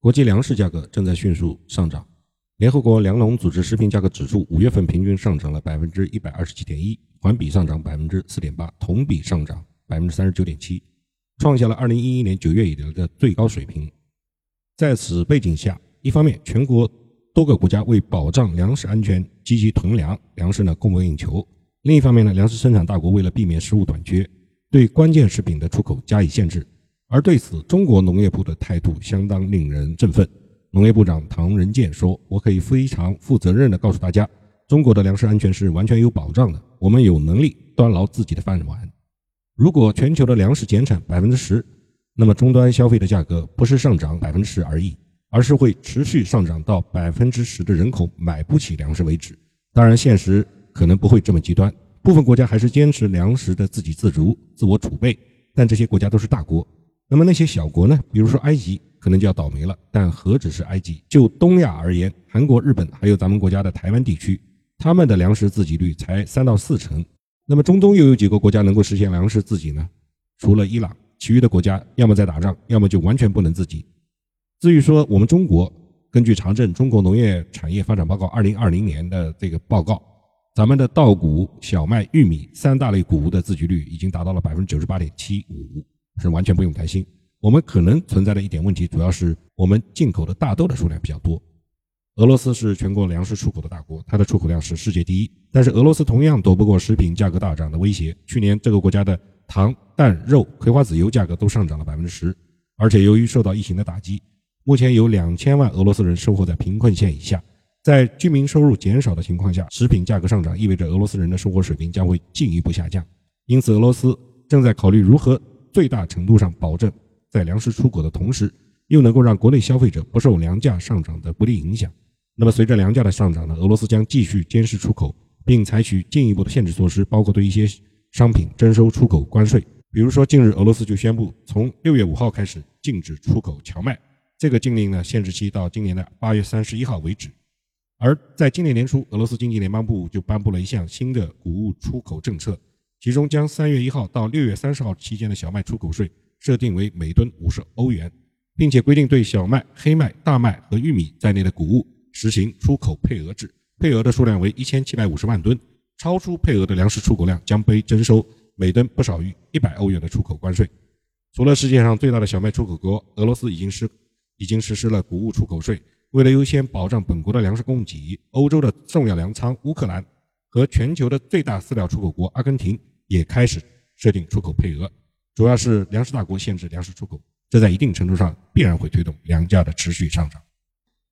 国际粮食价格正在迅速上涨。联合国粮农组织食品价格指数五月份平均上涨了百分之一百二十七点一，环比上涨百分之四点八，同比上涨百分之三十九点七，创下了二零一一年九月以来的最高水平。在此背景下，一方面，全国多个国家为保障粮食安全积极囤粮，粮食呢供不应求；另一方面呢，粮食生产大国为了避免食物短缺，对关键食品的出口加以限制。而对此，中国农业部的态度相当令人振奋。农业部长唐仁健说：“我可以非常负责任地告诉大家，中国的粮食安全是完全有保障的。我们有能力端牢自己的饭碗。如果全球的粮食减产百分之十，那么终端消费的价格不是上涨百分之十而已，而是会持续上涨到百分之十的人口买不起粮食为止。当然，现实可能不会这么极端，部分国家还是坚持粮食的自给自足、自我储备，但这些国家都是大国。那么那些小国呢？比如说埃及。”可能就要倒霉了，但何止是埃及？就东亚而言，韩国、日本还有咱们国家的台湾地区，他们的粮食自给率才三到四成。那么中东又有几个国家能够实现粮食自给呢？除了伊朗，其余的国家要么在打仗，要么就完全不能自给。至于说我们中国，根据长证《中国农业产业发展报告（二零二零年）》的这个报告，咱们的稻谷、小麦、玉米三大类谷物的自给率已经达到了百分之九十八点七五，是完全不用担心。我们可能存在的一点问题，主要是我们进口的大豆的数量比较多。俄罗斯是全国粮食出口的大国，它的出口量是世界第一。但是俄罗斯同样躲不过食品价格大涨的威胁。去年这个国家的糖、蛋、肉、葵花籽油价格都上涨了百分之十，而且由于受到疫情的打击，目前有两千万俄罗斯人生活在贫困线以下。在居民收入减少的情况下，食品价格上涨意味着俄罗斯人的生活水平将会进一步下降。因此，俄罗斯正在考虑如何最大程度上保证。在粮食出口的同时，又能够让国内消费者不受粮价上涨的不利影响。那么，随着粮价的上涨呢，俄罗斯将继续监视出口，并采取进一步的限制措施，包括对一些商品征收出口关税。比如说，近日俄罗斯就宣布，从六月五号开始禁止出口荞麦。这个禁令呢，限制期到今年的八月三十一号为止。而在今年年初，俄罗斯经济联邦部就颁布了一项新的谷物出口政策，其中将三月一号到六月三十号期间的小麦出口税。设定为每吨五十欧元，并且规定对小麦、黑麦、大麦和玉米在内的谷物实行出口配额制，配额的数量为一千七百五十万吨，超出配额的粮食出口量将被征收每吨不少于一百欧元的出口关税。除了世界上最大的小麦出口国俄罗斯已经实已经实施了谷物出口税，为了优先保障本国的粮食供给，欧洲的重要粮仓乌克兰和全球的最大饲料出口国阿根廷也开始设定出口配额。主要是粮食大国限制粮食出口，这在一定程度上必然会推动粮价的持续上涨。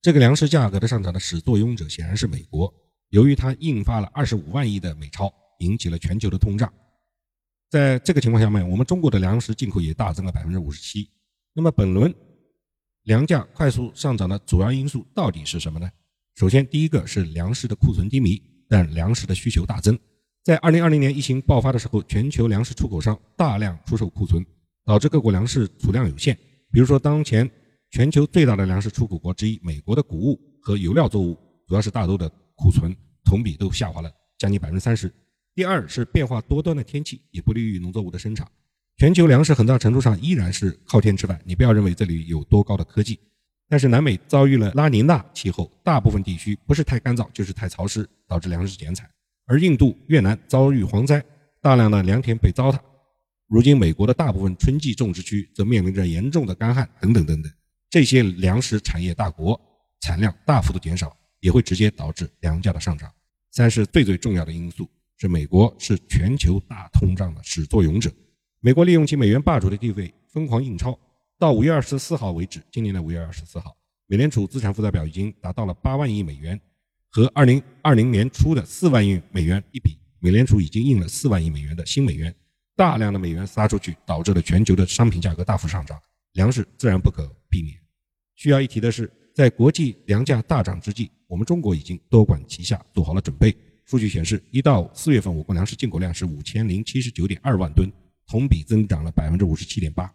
这个粮食价格的上涨的始作俑者显然是美国，由于它印发了二十五万亿的美钞，引起了全球的通胀。在这个情况下面，我们中国的粮食进口也大增了百分之五十七。那么本轮粮价快速上涨的主要因素到底是什么呢？首先，第一个是粮食的库存低迷，但粮食的需求大增。在二零二零年疫情爆发的时候，全球粮食出口商大量出售库存，导致各国粮食储量有限。比如说，当前全球最大的粮食出口国之一美国的谷物和油料作物，主要是大豆的库存，同比都下滑了将近百分之三十。第二是变化多端的天气也不利于农作物的生产。全球粮食很大程度上依然是靠天吃饭。你不要认为这里有多高的科技，但是南美遭遇了拉尼娜气候，大部分地区不是太干燥就是太潮湿，导致粮食减产。而印度、越南遭遇蝗灾，大量的良田被糟蹋。如今，美国的大部分春季种植区则面临着严重的干旱等等等等。这些粮食产业大国产量大幅度减少，也会直接导致粮价的上涨。三是最最重要的因素是，美国是全球大通胀的始作俑者。美国利用其美元霸主的地位，疯狂印钞。到五月二十四号为止，今年的五月二十四号，美联储资产负债表已经达到了八万亿美元。和二零二零年初的四万亿美元一比，美联储已经印了四万亿美元的新美元，大量的美元撒出去，导致了全球的商品价格大幅上涨，粮食自然不可避免。需要一提的是，在国际粮价大涨之际，我们中国已经多管齐下，做好了准备。数据显示，一到四月份，我国粮食进口量是五千零七十九点二万吨，同比增长了百分之五十七点八。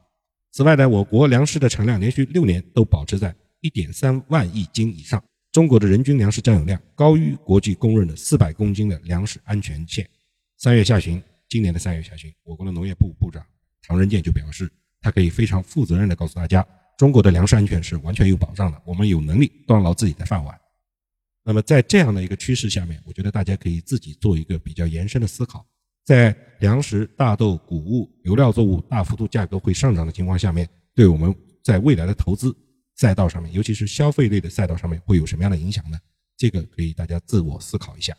此外呢，我国粮食的产量连续六年都保持在一点三万亿斤以上。中国的人均粮食占有量高于国际公认的四百公斤的粮食安全线。三月下旬，今年的三月下旬，我国的农业部部长唐仁健就表示，他可以非常负责任地告诉大家，中国的粮食安全是完全有保障的，我们有能力端牢自己的饭碗。那么在这样的一个趋势下面，我觉得大家可以自己做一个比较延伸的思考，在粮食、大豆、谷物、油料作物大幅度价格会上涨的情况下面，对我们在未来的投资赛道上面，尤其是消费类的赛道上面，会有什么样的影响呢？这个可以大家自我思考一下。